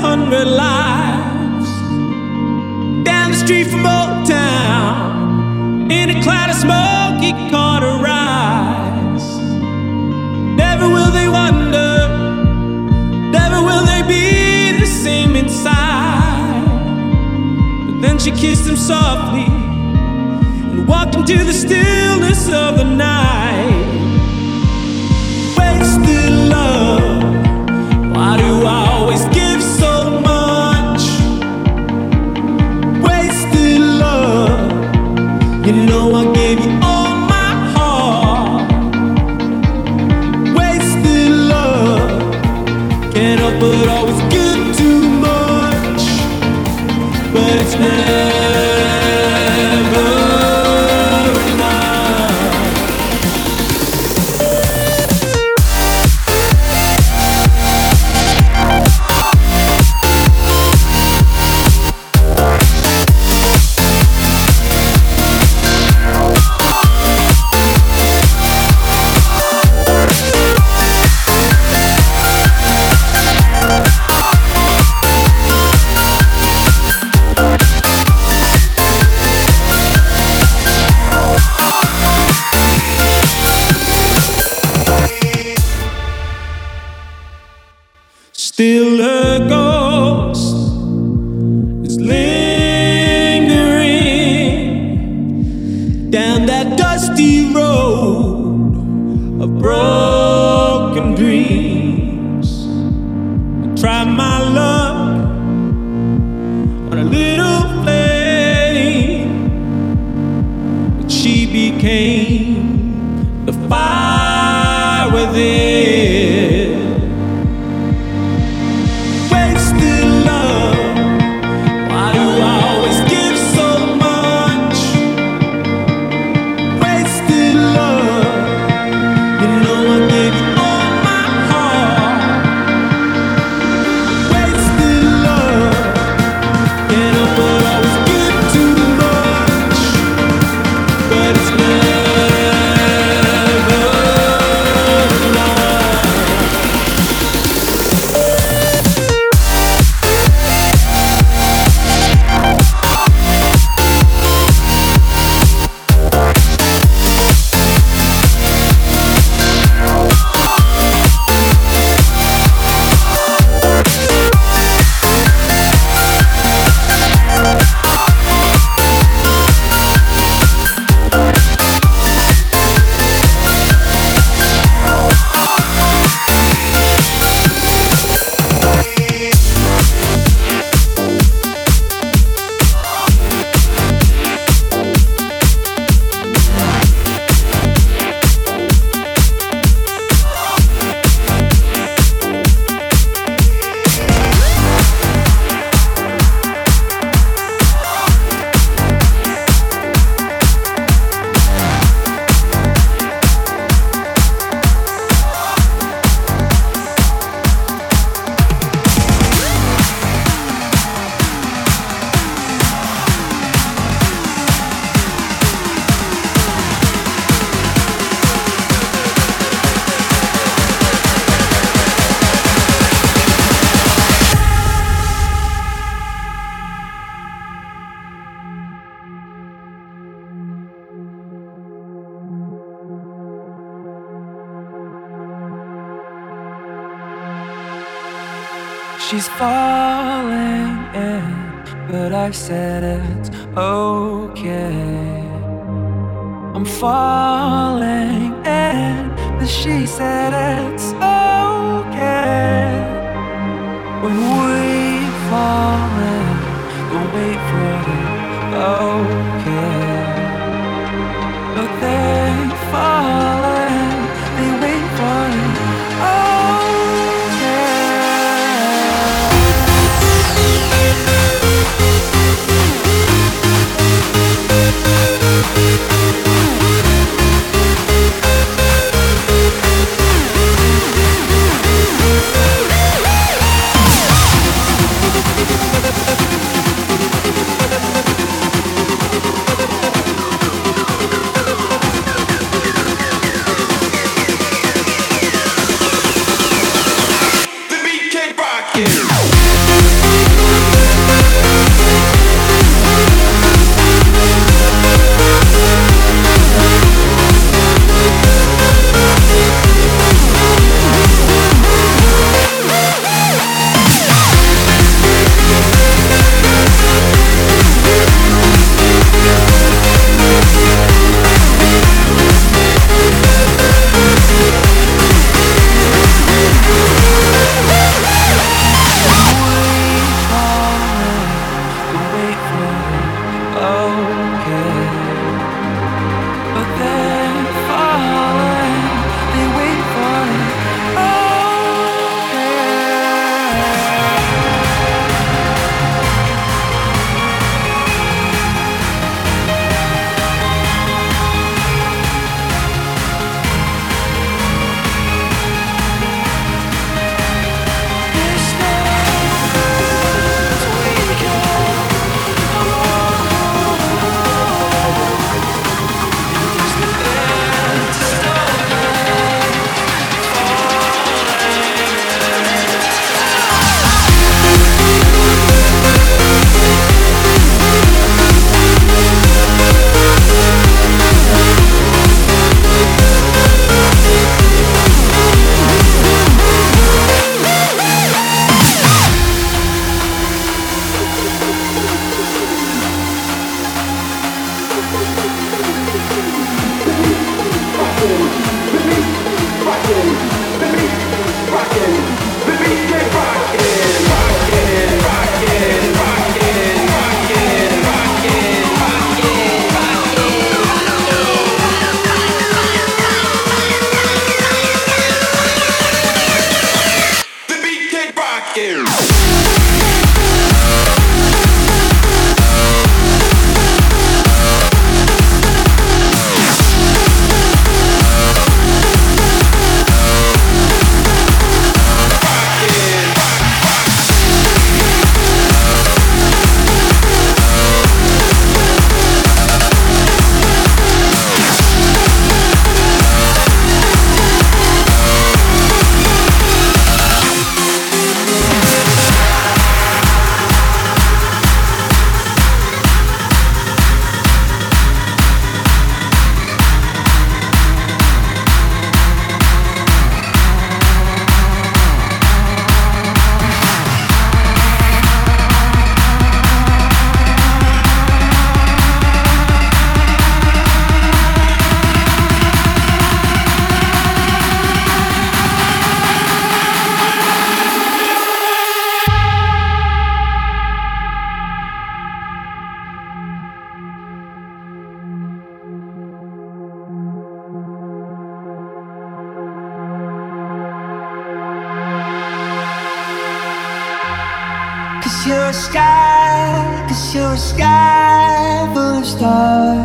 hundred lives down the street from Old Town in a cloud of smoke. He caught a rise. Never will they wonder, never will they be the same inside. But then she kissed him softly and walked into the stillness of the night. still uh, a ghost. She's falling in, but I said it's okay. I'm falling in, but she said it's okay. When we fall in, we'll wait for the okay. But they fall sky, a sky full of stars.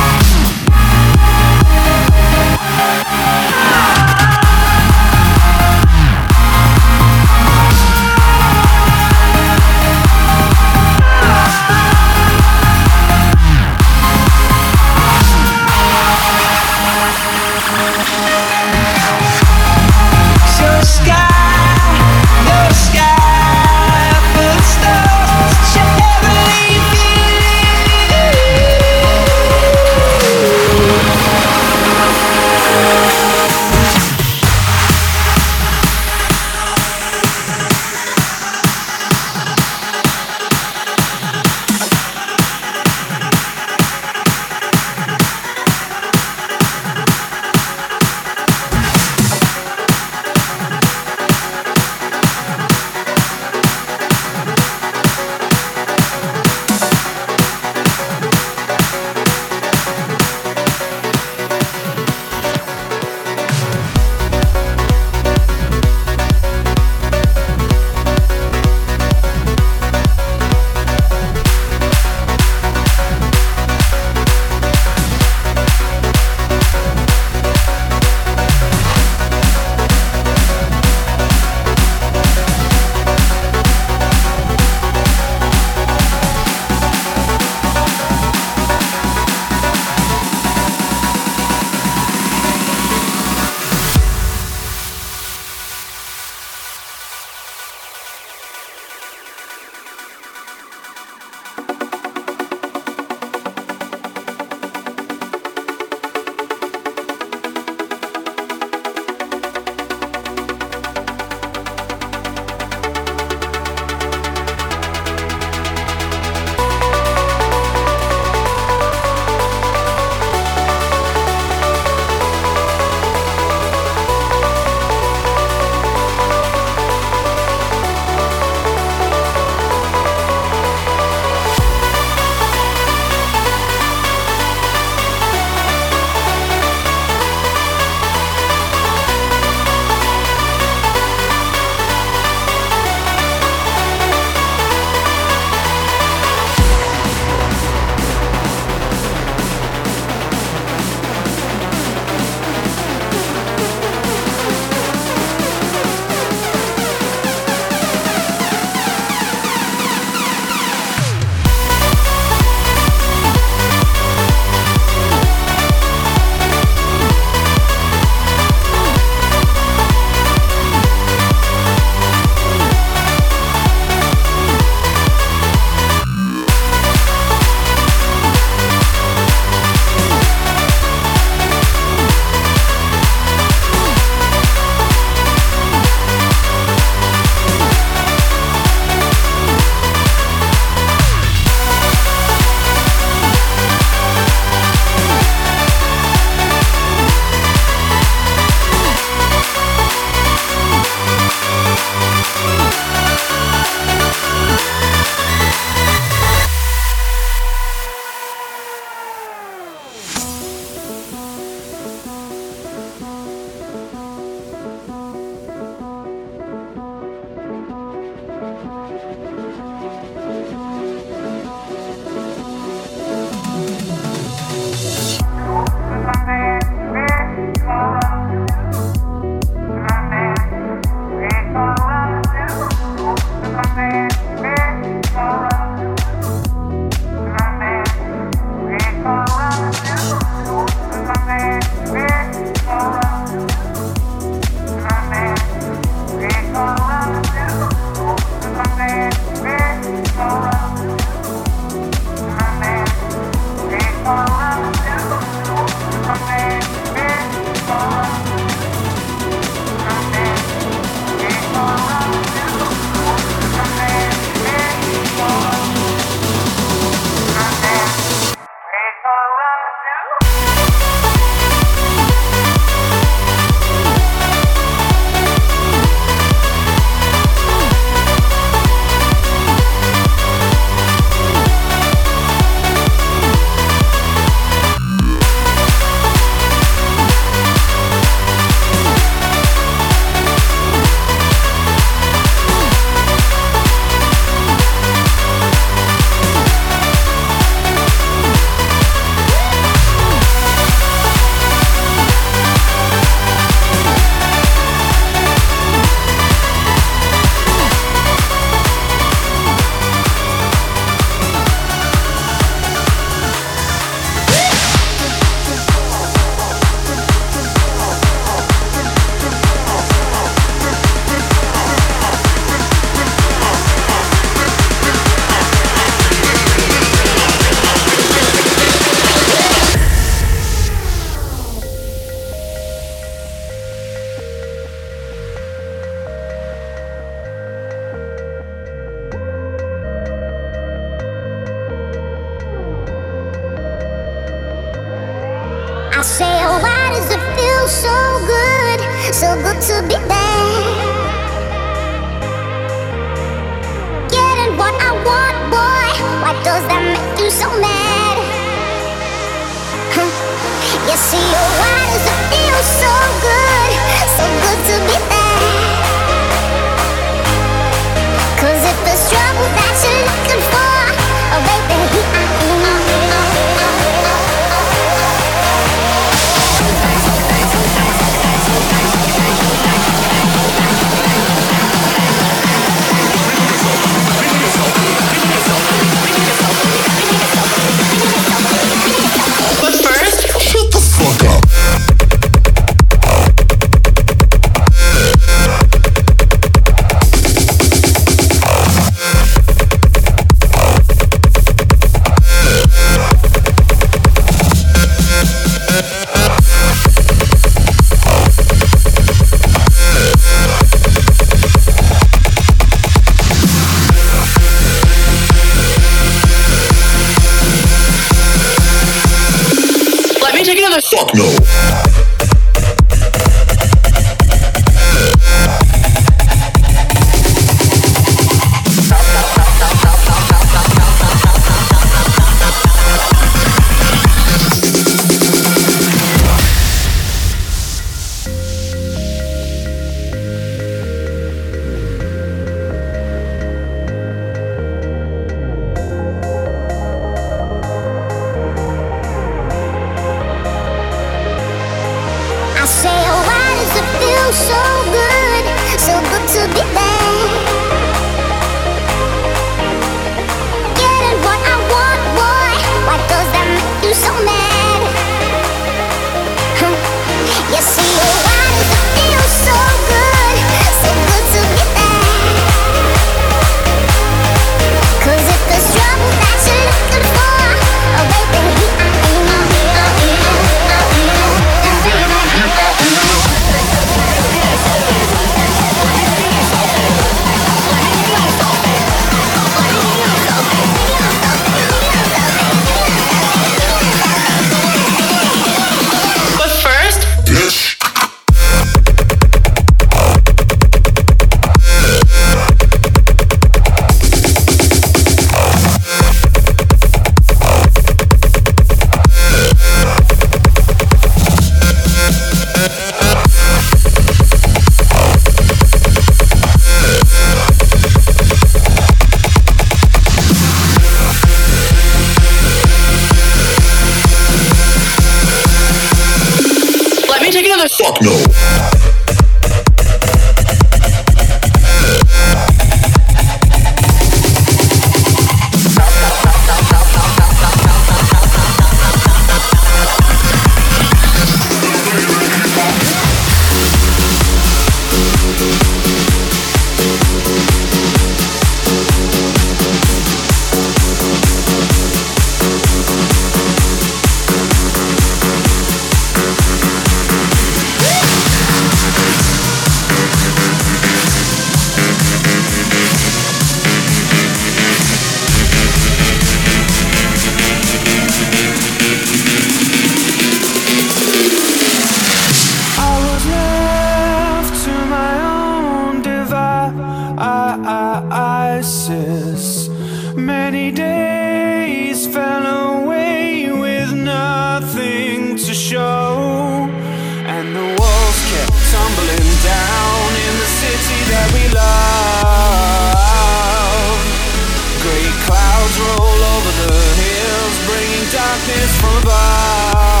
darkness from above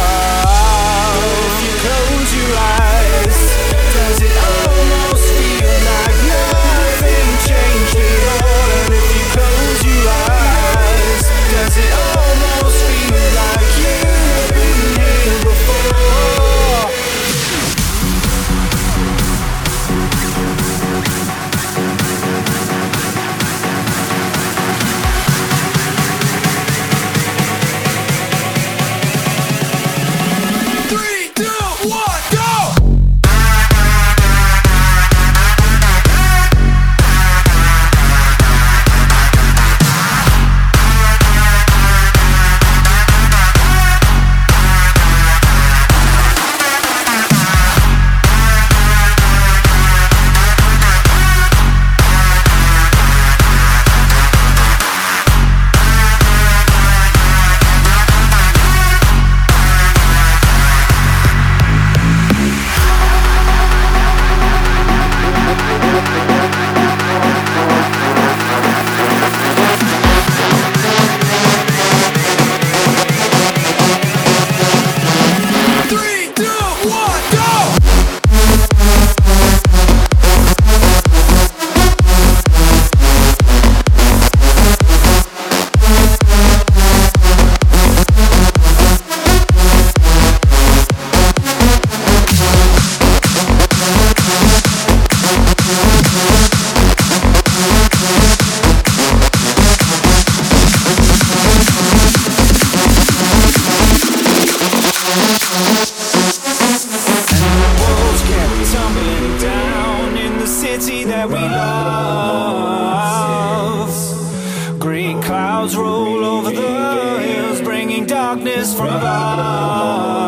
roll over the hills, bringing darkness from above.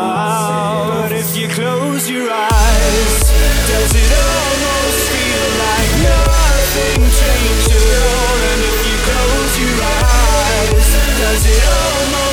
But if you close your eyes, does it almost feel like nothing changed at all? And if you close your eyes, does it almost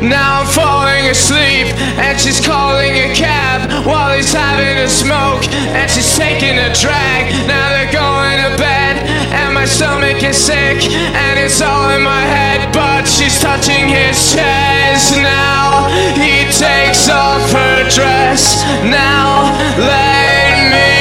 Now I'm falling asleep and she's calling a cab while he's having a smoke and she's taking a drag. Now they're going to bed and my stomach is sick and it's all in my head, but she's touching his chest. Now he takes off her dress. Now let me.